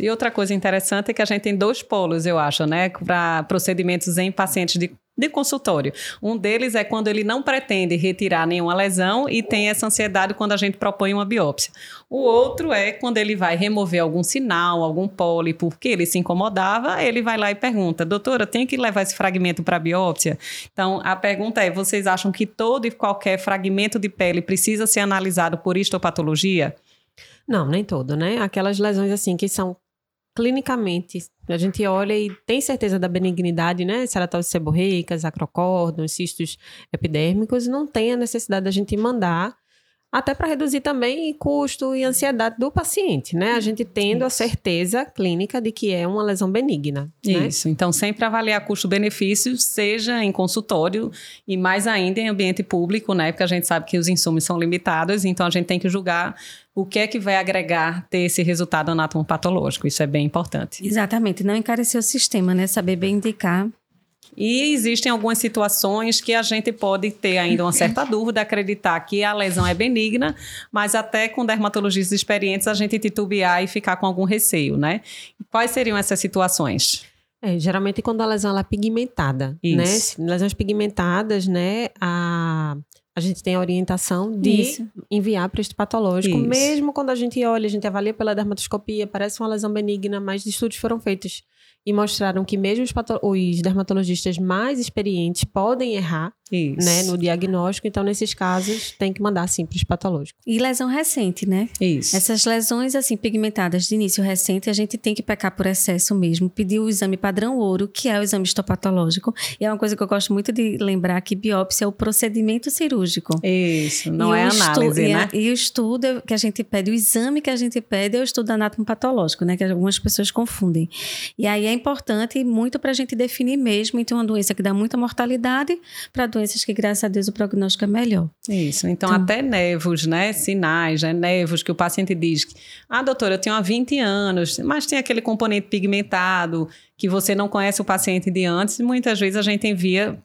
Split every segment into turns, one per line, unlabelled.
E outra coisa interessante é que a gente tem dois polos, eu acho, né, para procedimentos em pacientes de de consultório. Um deles é quando ele não pretende retirar nenhuma lesão e tem essa ansiedade quando a gente propõe uma biópsia. O outro é quando ele vai remover algum sinal, algum pólipo, porque ele se incomodava, ele vai lá e pergunta: doutora, tem que levar esse fragmento para biópsia? Então, a pergunta é: vocês acham que todo e qualquer fragmento de pele precisa ser analisado por histopatologia?
Não, nem todo, né? Aquelas lesões assim que são clinicamente, a gente olha e tem certeza da benignidade, né? Ceratose seborreicas, acrocórdons, cistos epidérmicos, não tem a necessidade da gente mandar até para reduzir também custo e ansiedade do paciente, né? A gente tendo Isso. a certeza clínica de que é uma lesão benigna.
Né? Isso. Então, sempre avaliar custo-benefício, seja em consultório e mais ainda em ambiente público, né? Porque a gente sabe que os insumos são limitados, então a gente tem que julgar o que é que vai agregar ter esse resultado anatomopatológico. Isso é bem importante.
Exatamente. Não encarecer o sistema, né? Saber bem indicar
e existem algumas situações que a gente pode ter ainda uma certa dúvida, acreditar que a lesão é benigna, mas até com dermatologistas experientes a gente titubear e ficar com algum receio, né? Quais seriam essas situações?
É, geralmente quando a lesão é pigmentada, né? Isso. né? Lesões pigmentadas, né? A, a gente tem a orientação de Isso. enviar para este patológico, Isso. mesmo quando a gente olha, a gente avalia pela dermatoscopia, parece uma lesão benigna, mas estudos foram feitos e mostraram que mesmo os, os dermatologistas mais experientes podem errar né, no diagnóstico, então nesses casos tem que mandar sim para os patológicos.
E lesão recente, né?
Isso.
Essas lesões assim pigmentadas de início recente, a gente tem que pecar por excesso mesmo, pedir o exame padrão ouro, que é o exame histopatológico. E é uma coisa que eu gosto muito de lembrar que biópsia é o procedimento cirúrgico.
Isso, não e é análise,
e
né?
A, e o estudo que a gente pede, o exame que a gente pede é o estudo anatomopatológico, né? Que algumas pessoas confundem. E aí é importante muito para a gente definir mesmo então uma doença que dá muita mortalidade para doenças que graças a Deus o prognóstico é melhor.
Isso. Então, então até nervos, né? Sinais, né? Nervos que o paciente diz ah, doutora, eu tenho há 20 anos, mas tem aquele componente pigmentado que você não conhece o paciente de antes, muitas vezes a gente envia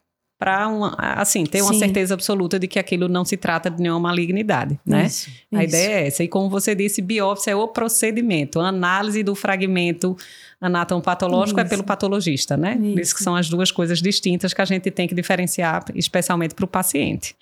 para assim ter uma Sim. certeza absoluta de que aquilo não se trata de nenhuma malignidade, né? Isso, a isso. ideia é essa. E como você disse, biópsia é o procedimento, a análise do fragmento anatomopatológico é pelo patologista, né? Isso. Por isso que são as duas coisas distintas que a gente tem que diferenciar, especialmente para o paciente.